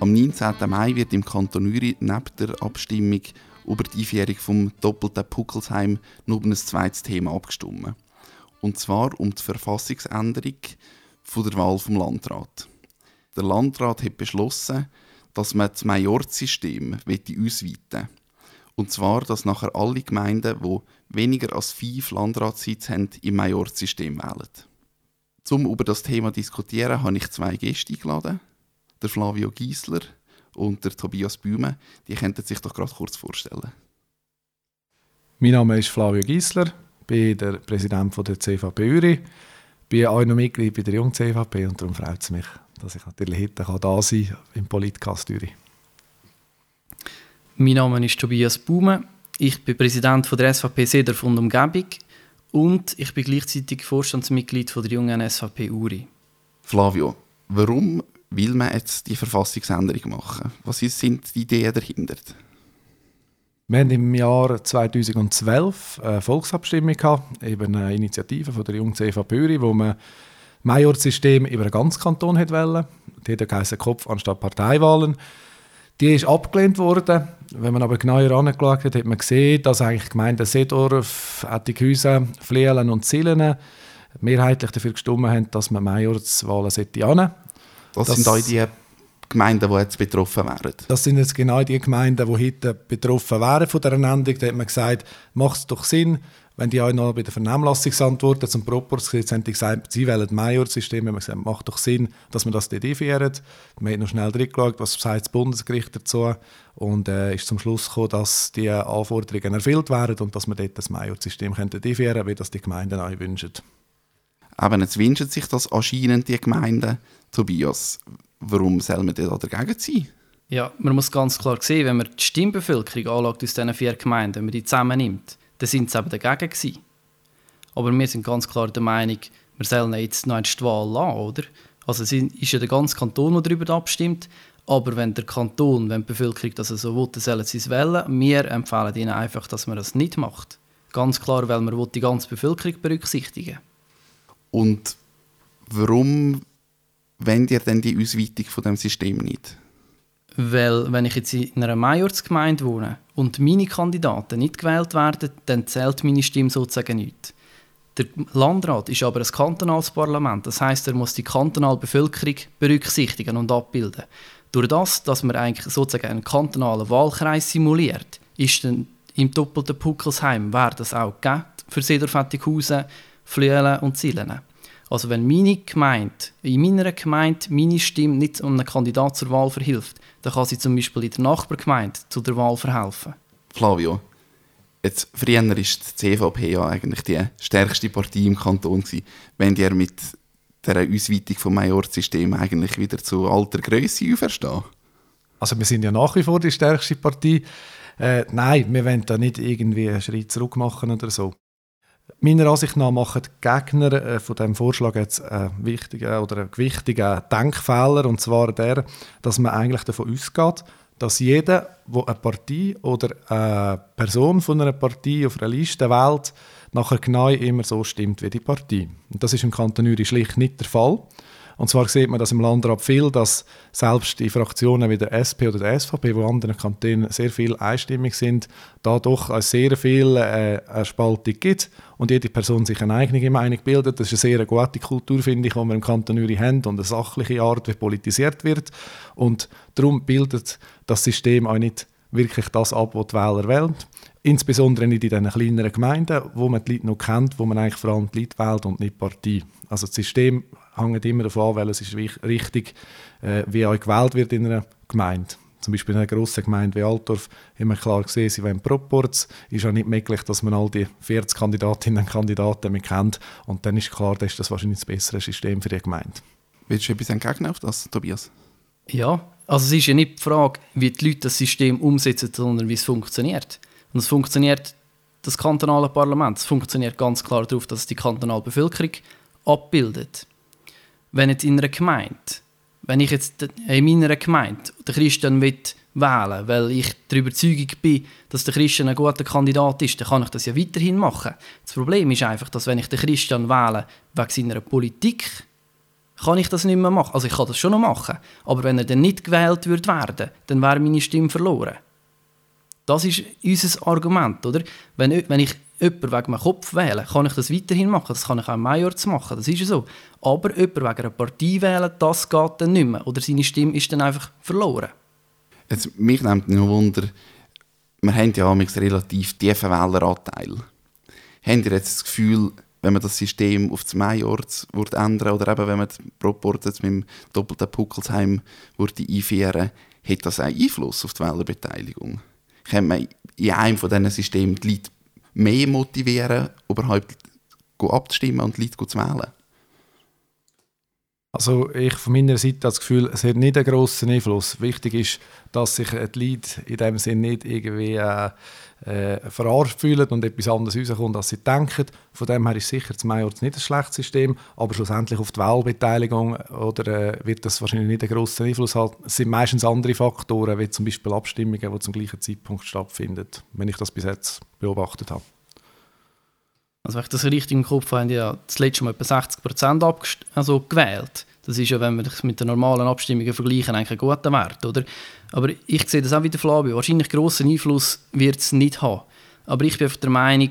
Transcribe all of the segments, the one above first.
Am 19. Mai wird im Kanton Uri neben der Abstimmung über die Einführung vom doppelten Puckelsheim noch ein zweites Thema abgestimmt. Und zwar um die Verfassungsänderung von der Wahl vom Landrat. Der Landrat hat beschlossen, dass man das Majorsystem ausweiten will. Und zwar, dass nachher alle Gemeinden, die weniger als fünf Landratssitze haben, im Majorsystem wählen. Um über das Thema zu diskutieren, habe ich zwei Gäste eingeladen. Der Flavio Giesler und der Tobias Bühme. Die könnten sich doch gerade kurz vorstellen. Mein Name ist Flavio Giesler, bin der Präsident der CVP Uri, bin auch noch Mitglied bei der Jung CVP und darum freut es mich, dass ich natürlich heute da sein kann im Politcast Uri. Mein Name ist Tobias Baume. Ich bin Präsident von der SVP Seder und Umgebung und ich bin gleichzeitig Vorstandsmitglied von der jungen SVP Uri. Flavio, warum will man jetzt die Verfassungsänderung machen? Was sind die Ideen dahinter? Wir hatten im Jahr 2012 eine Volksabstimmung gehabt, eben eine Initiative von der jungen CVP Uri, wo man Majorsystem über den ganzen Kanton wollte. Die hat Kopf anstatt Parteiwahlen. Die ist abgelehnt worden. Wenn man aber genauer angeschaut hat, hat man gesehen, dass eigentlich Gemeinden Seedorf, Ettikhäusen, Flielen und Zillen mehrheitlich dafür gestimmt haben, dass man Majorswahlen annehmen Das, das sind all die Gemeinden, die jetzt betroffen wären? Das sind jetzt genau die Gemeinden, die heute betroffen wären von dieser Änderung. Da hat man gesagt, macht es doch Sinn, wenn die auch noch bei der Vernehmlassungsantworten zum Proporzgesetz haben die gesagt, sie das Majorsystem, haben wir gesagt, macht doch Sinn, dass man das dort einführt. Man hat noch schnell geschaut, was sagt das Bundesgericht dazu und äh, ist zum Schluss gekommen, dass die Anforderungen erfüllt werden und dass man dort das Majorsystem einführen könnte, wie das die Gemeinden auch wünschen. Aber jetzt wünschen sich das anscheinend die Gemeinden, Tobias. Warum soll man da dagegen sein? Ja, man muss ganz klar sehen, wenn man die Stimmbevölkerung anschaut aus diesen vier Gemeinden, wenn man die zusammennimmt, dann sind sie eben dagegen gewesen. Aber wir sind ganz klar der Meinung, wir sollen jetzt noch eine Wahl lassen, oder? Also es ist ja der ganze Kanton, der darüber abstimmt. Aber wenn der Kanton, wenn die Bevölkerung das so will, dann sollen sie es wählen. Wir empfehlen ihnen einfach, dass man das nicht macht. Ganz klar, weil man die ganze Bevölkerung berücksichtigen Und warum wendet ihr denn die Ausweitung von dem System nicht? Weil, wenn ich jetzt in einer Majorsgemeinde wohne und meine Kandidaten nicht gewählt werden, dann zählt meine Stimme sozusagen nicht. Der Landrat ist aber ein kantonales Parlament, das heißt, er muss die kantonale Bevölkerung berücksichtigen und abbilden. Durch das, dass man eigentlich sozusagen einen kantonalen Wahlkreis simuliert, ist dann im doppelten Puckelsheim wäre das auch gegeben für Sederfettighausen, Flüelen und Zillen. Also wenn meine Gemeinde, in meiner Gemeinde meine Stimme nicht um einen Kandidat zur Wahl verhilft, dann kann sie zum Beispiel in der Nachbargemeinde zu der Wahl verhelfen. Flavio, jetzt früher war die CVP ja eigentlich die stärkste Partei im Kanton. Gewesen. Wenn ihr mit der Ausweitung des Majorsystems eigentlich wieder zu alter Größe auferstehen? Also wir sind ja nach wie vor die stärkste Partei. Äh, nein, wir wollen da nicht irgendwie einen Schritt zurück machen oder so. Meiner Ansicht nach machen die Gegner äh, von diesem Vorschlag jetzt einen wichtigen oder einen gewichtigen Denkfehler, und zwar der, dass man eigentlich davon ausgeht, dass jeder, der eine Partei oder eine Person von einer Partei auf einer Liste wählt, nachher genau immer so stimmt wie die Partei. Und das ist im Kanton Uri schlicht nicht der Fall. Und zwar sieht man das im Landrat viel, dass selbst die Fraktionen wie der SP oder der SVP, wo anderen Kantonen sehr viel einstimmig sind, da doch sehr viel äh, Spaltung gibt und jede Person sich eine eigene Meinung bildet. Das ist eine sehr gute Kultur, finde ich, die wir im Kanton Uri haben und eine sachliche Art, wie politisiert wird. Und darum bildet das System auch nicht wirklich das ab, was die Wähler wählen. Insbesondere nicht in diesen kleineren Gemeinden, wo man die Leute noch kennt, wo man eigentlich vor allem die Leute wählt und nicht die Partei. Also das System hängt immer davon an, weil es ist richtig, äh, wie auch gewählt wird in einer Gemeinde. Zum Beispiel in einer grossen Gemeinde wie Altdorf haben wir klar gesehen, sie wollen Proports. Ist auch nicht möglich, dass man all die 40 Kandidatinnen und Kandidaten mit kennt. Und dann ist klar, das ist das wahrscheinlich das bessere System für die Gemeinde. Willst du etwas entgegnen auf das, Tobias? Ja, also es ist ja nicht die Frage, wie die Leute das System umsetzen, sondern wie es funktioniert. Und es funktioniert, das kantonale Parlament, es funktioniert ganz klar darauf, dass es die kantonale Bevölkerung abbildet wenn jetzt in einer Gemeinde, wenn ich jetzt in meiner Gemeinde den Christian wählen will, weil ich der Überzeugung bin, dass der Christian ein guter Kandidat ist, dann kann ich das ja weiterhin machen. Das Problem ist einfach, dass wenn ich den Christian wähle wegen seiner Politik, kann ich das nicht mehr machen. Also ich kann das schon noch machen, aber wenn er dann nicht gewählt wird werden, dann wäre meine Stimme verloren. Das ist unser Argument, oder? Wenn, wenn ich jemanden wegen meinem Kopf wähle, kann ich das weiterhin machen. Das kann ich auch im Major machen, das ist so. Aber jemanden wegen einer Partei wählen, das geht dann nicht mehr. Oder seine Stimme ist dann einfach verloren. Jetzt, mich nimmt noch Wunder, wir haben ja einen relativ tiefen Wähleranteil. Habt ihr jetzt das Gefühl, wenn man das System auf das Majorz ändern oder eben wenn man die Proporte mit dem doppelten Puckelsheim einführen hat das einen Einfluss auf die Wählerbeteiligung? Kann man in einem von diesen Systemen die Leute mehr motivieren, überhaupt abzustimmen und die Leute zu wählen? Also ich von meiner Seite das Gefühl, es hat nicht einen grossen Einfluss. Wichtig ist, dass sich die Leute in dem Sinne nicht irgendwie äh, äh, verarscht fühlen und etwas anderes rauskommt, als sie denken. Von dem her ist sicher das Majors nicht ein schlechtes System, aber schlussendlich auf die Wahlbeteiligung oder, äh, wird das wahrscheinlich nicht einen grossen Einfluss haben. Es sind meistens andere Faktoren, wie zum Beispiel Abstimmungen, die zum gleichen Zeitpunkt stattfinden, wenn ich das bis jetzt beobachtet habe. Also wenn ich das richtig im Kopf habe, haben ja das letzte Mal etwa 60 Prozent also gewählt. Das ist ja, wenn wir das mit den normalen Abstimmungen vergleichen, eigentlich ein guter Wert, oder? Aber ich sehe das auch wieder, Flavio. Wahrscheinlich grossen Einfluss wird es nicht haben. Aber ich bin der Meinung,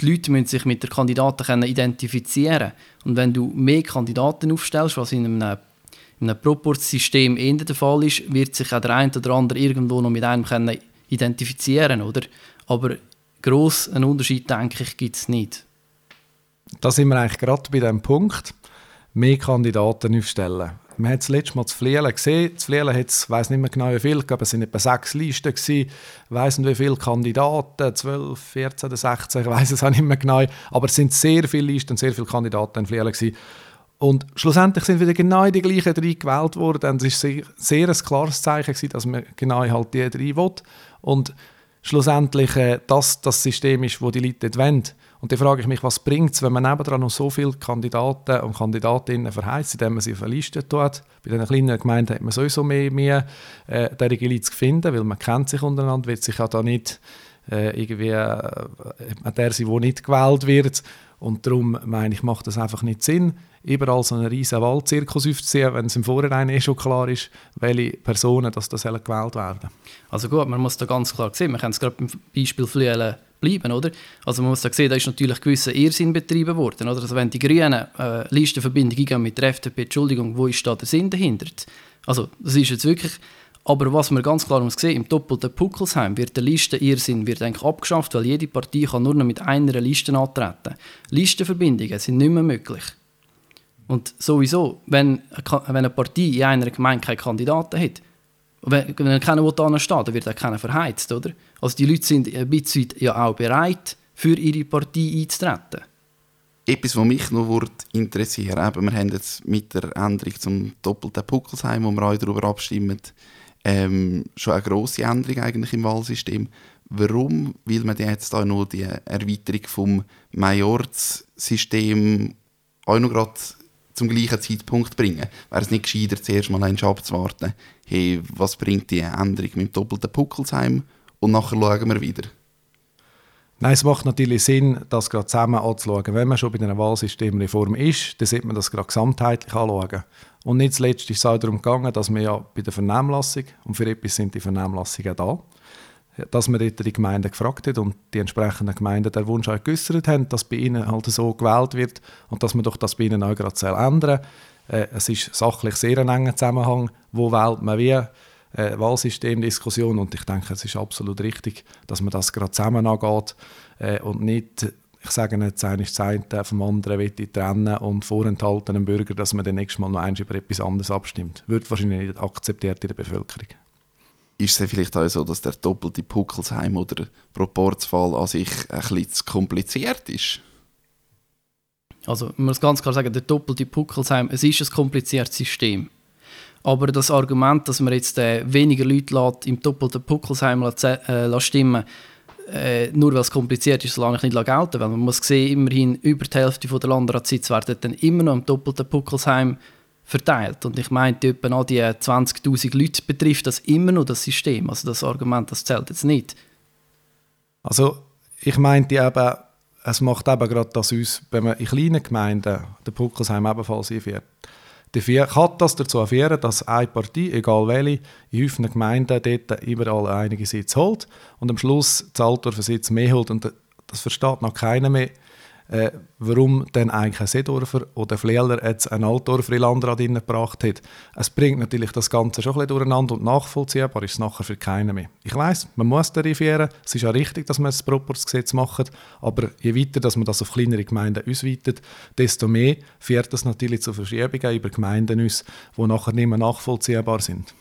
die Leute müssen sich mit den Kandidaten können identifizieren Und wenn du mehr Kandidaten aufstellst, was in einem, in einem Proportsystem eher der Fall ist, wird sich auch der eine oder andere irgendwo noch mit einem können identifizieren oder? Aber gross einen Unterschied, denke ich, gibt es nicht. Da sind wir eigentlich gerade bei dem Punkt, mehr Kandidaten aufstellen. Man hat das letzte Mal zu Flielen gesehen. Zu Flielen hat es, ich weiß nicht mehr genau wie viel, glaube, es waren etwa sechs Listen. Ich weiß nicht wie viele Kandidaten, 12, 14 oder 16, ich weiß es auch nicht mehr genau. Aber es sind sehr viele Listen und sehr viele Kandidaten in Flielen gewesen. Und schlussendlich sind wieder genau die gleichen drei gewählt worden. Es war sehr, sehr ein klares Zeichen, gewesen, dass man genau halt die drei will. Und schlussendlich äh, das das System ist, das die Leute dort wollen. Und dann frage ich mich, was bringt es, wenn man nebenan noch so viele Kandidaten und Kandidatinnen verheizt, indem man sie Liste tut. Bei den kleinen Gemeinden hat man sowieso mehr, mehr äh, derige Leute zu finden, weil man kennt sich untereinander, wird sich ja da nicht äh, irgendwie äh, der sein, der nicht gewählt wird. Und darum meine ich, macht das einfach nicht Sinn, überall so einen riesen Wahlzirkus aufzuziehen, wenn es im Vorhinein eh schon klar ist, welche Personen dass das gewählt werden Also gut, man muss da ganz klar sehen, wir können es gerade beim Beispiel Flüelen bleiben, oder? Also man muss da sehen, da ist natürlich gewisser Irrsinn betrieben worden, oder? Also wenn die Grünen äh, Listenverbindung eingehen mit der FDP, Entschuldigung, wo ist da der Sinn dahinter? Also das ist jetzt wirklich aber was man ganz klar muss sehen, im doppelten Puckelsheim wird der Listenirrsinn wird eigentlich abgeschafft, weil jede Partei kann nur noch mit einer Liste antreten. Listenverbindungen sind nicht mehr möglich. Und sowieso, wenn, wenn eine Partei in einer Gemeinde keine Kandidaten hat, wenn, keiner da steht, dann wird auch keiner verheizt, oder? Also die Leute sind ein bisschen ja auch bereit, für ihre Partei einzutreten. Etwas, was mich noch interessiert, eben, wir haben jetzt mit der Änderung zum doppelten Puckelsheim, wo wir auch darüber abstimmen, ähm, schon eine grosse Änderung eigentlich im Wahlsystem. Warum will man jetzt da noch die Erweiterung vom Majorssystem auch noch gerade zum gleichen Zeitpunkt bringen? Wäre es nicht gescheiter, zuerst mal einen abzuwarten, hey, was bringt die Änderung mit dem doppelten Puckelsheim und nachher schauen wir wieder? Nein, es macht natürlich Sinn, das gerade zusammen anzuschauen. Wenn man schon bei einer Wahlsystemreform ist, dann sollte man das gerade gesamtheitlich anschauen. Und nicht zuletzt ist es auch darum gegangen, dass wir ja bei der Vernehmlassung, und für etwas sind die Vernehmlassungen da, dass man dort die Gemeinden gefragt hat und die entsprechenden Gemeinden den Wunsch auch geäußert haben, dass bei ihnen halt so gewählt wird und dass man doch das bei ihnen auch gerade ändern. Äh, es ist sachlich sehr ein enger Zusammenhang, wo wählt man wie, äh, Wahlsystemdiskussion und ich denke, es ist absolut richtig, dass man das gerade zusammen angeht äh, und nicht, ich sage nicht, das eine ist das eine vom anderen will trennen und vorenthalten einem Bürger, dass man dann nächstes Mal noch eins über etwas anderes abstimmt. Wird wahrscheinlich nicht akzeptiert in der Bevölkerung. Ist es vielleicht auch so, dass der doppelte Puckelsheim oder Proportsfall an sich ein bisschen zu kompliziert ist? Also, man muss ganz klar sagen, der doppelte Puckelsheim, es ist ein kompliziertes System. Aber das Argument, dass man jetzt äh, weniger Leute lässt, im doppelten Puckelsheim äh, stimmen äh, nur weil es kompliziert ist, solange ich nicht gelten Weil man muss sehen, immerhin über die Hälfte der Landratssitze werden dann immer noch im doppelten Puckelsheim verteilt. Und ich meinte, etwa an die 20'000 Leute betrifft das immer noch das System. Also das Argument, das zählt jetzt nicht. Also ich meinte eben, es macht eben gerade das uns, wenn man in kleinen Gemeinden den Puckelsheim ebenfalls einführt, Dafür kann das dazu führen, dass eine Partei, egal welche, in häufigen Gemeinden dort überall einige Sitze holt und am Schluss zahlt er für Sitz mehr holt. Und das versteht noch keiner mehr, äh, warum dann eigentlich ein Seedorfer oder Flehler jetzt ein Altdorfer in Landrat gebracht hat. Es bringt natürlich das Ganze schon ein bisschen durcheinander und nachvollziehbar ist es nachher für keinen mehr. Ich weiß, man muss tarifieren, es ist ja richtig, dass man das Proportsgesetz macht, aber je weiter dass man das auf kleinere Gemeinden ausweitet, desto mehr führt das natürlich zu Verschiebungen über Gemeinden aus, die nachher nicht mehr nachvollziehbar sind.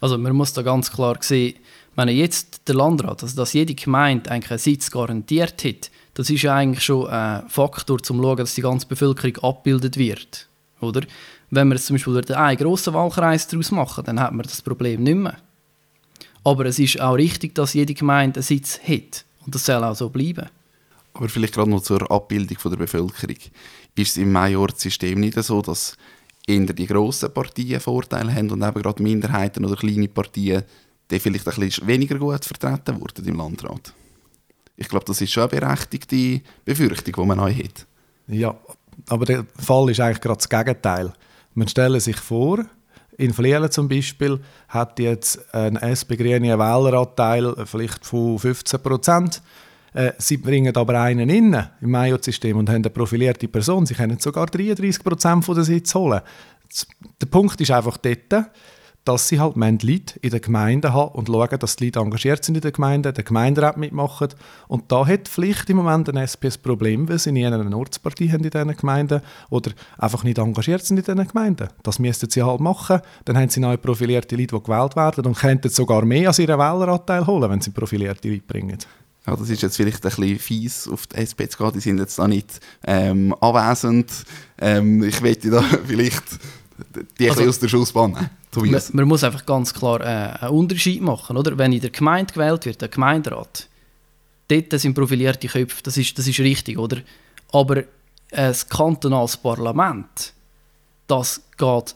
Also man muss da ganz klar sehen, wenn jetzt der Landrat, also dass jede Gemeinde eigentlich einen Sitz garantiert hat, das ist ja eigentlich schon ein Faktor, um zu schauen, dass die ganze Bevölkerung abgebildet wird. Oder? Wenn wir zum Beispiel einen grossen Wahlkreis daraus machen, dann hat man das Problem nicht mehr. Aber es ist auch richtig, dass jede Gemeinde einen Sitz hat. Und das soll auch so bleiben. Aber vielleicht gerade noch zur Abbildung der Bevölkerung. Ist es im Majorsystem nicht so, dass eher die grossen Partien Vorteile haben und eben gerade Minderheiten oder kleine Partien die vielleicht ein bisschen weniger gut vertreten wurden im Landrat? Ich glaube, das ist schon eine berechtigte Befürchtung, die man auch hat. Ja, aber der Fall ist eigentlich gerade das Gegenteil. Man stelle sich vor, in Flielen zum Beispiel hat jetzt ein SP-grüne Wähleranteil vielleicht von 15 Prozent. Äh, sie bringen aber einen innen im Major-System und haben eine profilierte Person. Sie können sogar 33 Prozent der Sitze holen. Der Punkt ist einfach dort, dass sie halt Leute in der Gemeinde haben und schauen, dass die Leute engagiert sind in der Gemeinde, der Gemeinderat mitmachen. Und da hat vielleicht im Moment ein SP ein Problem, weil sie nie eine Ortspartie haben in diesen Gemeinden oder einfach nicht engagiert sind in diesen Gemeinden. Das müssten sie halt machen. Dann haben sie neue profilierte Leute, die gewählt werden und könnten sogar mehr als ihren Wähleranteil holen, wenn sie profilierte Leute bringen. Ja, das ist jetzt vielleicht ein bisschen fies, auf die SP zu gehen. Die sind jetzt da nicht ähm, anwesend. Ähm, ich möchte da vielleicht die also, aus der Schussbahn man, man, muss einfach ganz klar äh, einen Unterschied machen. Oder? Wenn in der Gemeinde gewählt wird, der Gemeinderat, dort sind profilierte Köpfe, das ist, das ist richtig. Oder? Aber ein kantonales Parlament, das geht,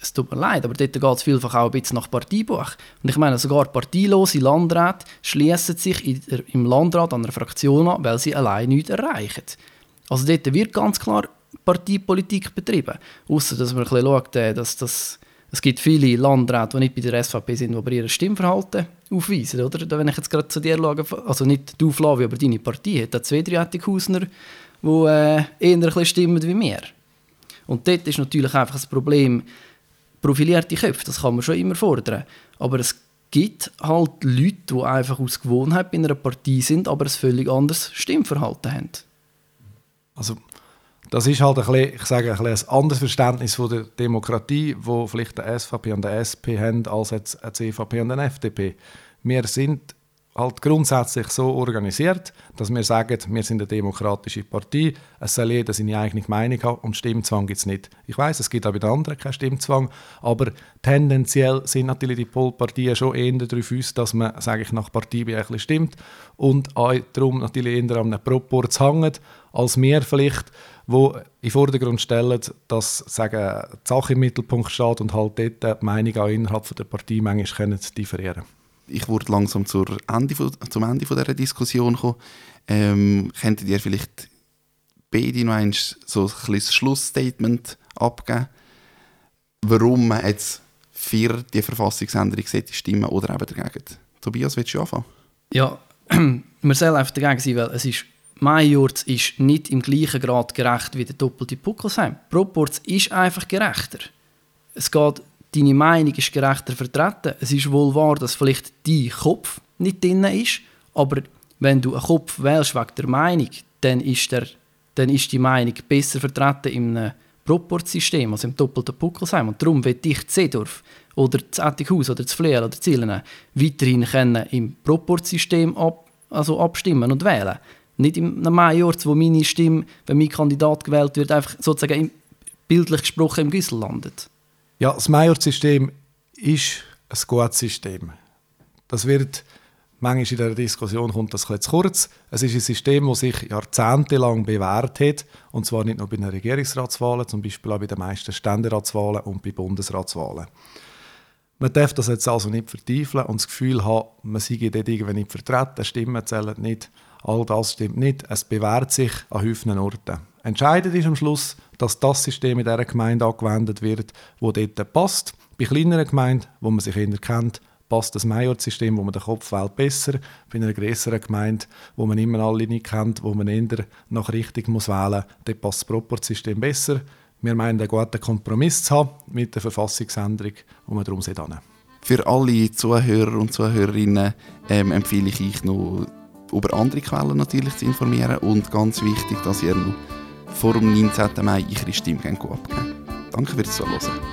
es tut mir leid, aber dort geht es vielfach auch ein bisschen nach Parteibuch. Und ich meine, sogar parteilose Landräte schließen sich der, im Landrat an einer Fraktion an, weil sie allein nichts erreichen. Also dort wird ganz klar Parteipolitik betrieben. Außer dass man ein bisschen schaut, äh, dass das es gibt viele Landräte, die nicht bei der SVP sind, die aber ihr Stimmverhalten aufweisen. Oder? Wenn ich jetzt gerade zu dir schaue, also nicht du, Flavio, aber deine Partei, hat zwei, drei Ettikhausner, die äh, eher stimmen wie wir. Und dort ist natürlich einfach das Problem, profilierte Köpfe, das kann man schon immer fordern. Aber es gibt halt Leute, die einfach aus Gewohnheit in einer Partei sind, aber ein völlig anderes Stimmverhalten haben. Also das ist halt ein, bisschen, ich sage, ein, ein anderes Verständnis von der Demokratie, wo vielleicht der SVP und der SP haben, als jetzt eine CVP und eine FDP. Wir sind halt grundsätzlich so organisiert, dass wir sagen, wir sind eine demokratische Partei, es soll jeder seine eigene Meinung haben und Stimmzwang gibt es nicht. Ich weiß, es gibt auch bei den anderen keinen Stimmzwang, aber tendenziell sind natürlich die Polparteien schon eher darauf aus, dass man, sage ich, nach Partei stimmt und auch darum natürlich eher an einem Proporz hängt, als wir vielleicht wo in Vordergrund stellen, dass sagen, die Sache im Mittelpunkt steht und halt dort die Meinung auch innerhalb der Partei manchmal können differieren Ich würde langsam zur Ende, zum Ende dieser Diskussion kommen. Ähm, könntet ihr vielleicht beide noch ein, so ein kleines Schlussstatement abgeben, warum man jetzt für die Verfassungsänderung stimmen oder eben dagegen? Tobias, willst du anfangen? Ja, man soll einfach dagegen sein, weil es ist Majorz ist nicht im gleichen Grad gerecht wie der doppelte Puckelsheim. Proporz ist einfach gerechter. Es geht, deine Meinung ist gerechter vertreten. Es ist wohl wahr, dass vielleicht dein Kopf nicht drin ist, aber wenn du einen Kopf wählst wegen der Meinung, dann ist, der, dann ist die Meinung besser vertreten im Proportsystem, also im doppelten Puckelsheim. Und darum will ich Zedorf oder das Ettighaus oder das Fleer oder Zielen weiterhin können im Proportsystem ab, also abstimmen und wählen nicht im Major, wo meine Stimme, wenn mein Kandidat gewählt wird, einfach sozusagen bildlich gesprochen im Güssel landet. Ja, das Major-System ist ein gutes System. Das wird manchmal in der Diskussion kommt das zu kurz. Es ist ein System, das sich jahrzehntelang bewährt hat, und zwar nicht nur bei den Regierungsratswahlen, zum Beispiel auch bei den meisten Ständeratswahlen und bei Bundesratswahlen. Man darf das jetzt also nicht vertiefen und das Gefühl haben, man sei dort irgendwie nicht vertreten, Stimmen zählen nicht. All das stimmt nicht. Es bewährt sich an häufigen Orten. Entscheidend ist am Schluss, dass das System in dieser Gemeinde angewendet wird, wo dort passt. Bei kleineren Gemeinden, wo man sich eher kennt, passt das Majorsystem, wo man den Kopf wählt, besser. Bei einer größeren Gemeinde, wo man immer alle nicht kennt, wo man eher nach Richtung muss wählen muss, dort passt das Proportsystem besser. Wir meinen, einen guten Kompromiss zu haben mit der Verfassungsänderung, die wir darum sehen. Für alle Zuhörer und Zuhörerinnen ähm, empfehle ich euch noch über andere Quellen natürlich zu informieren und ganz wichtig, dass ihr noch vor dem 19. Mai eure Stimme abgeben Danke fürs Zuhören.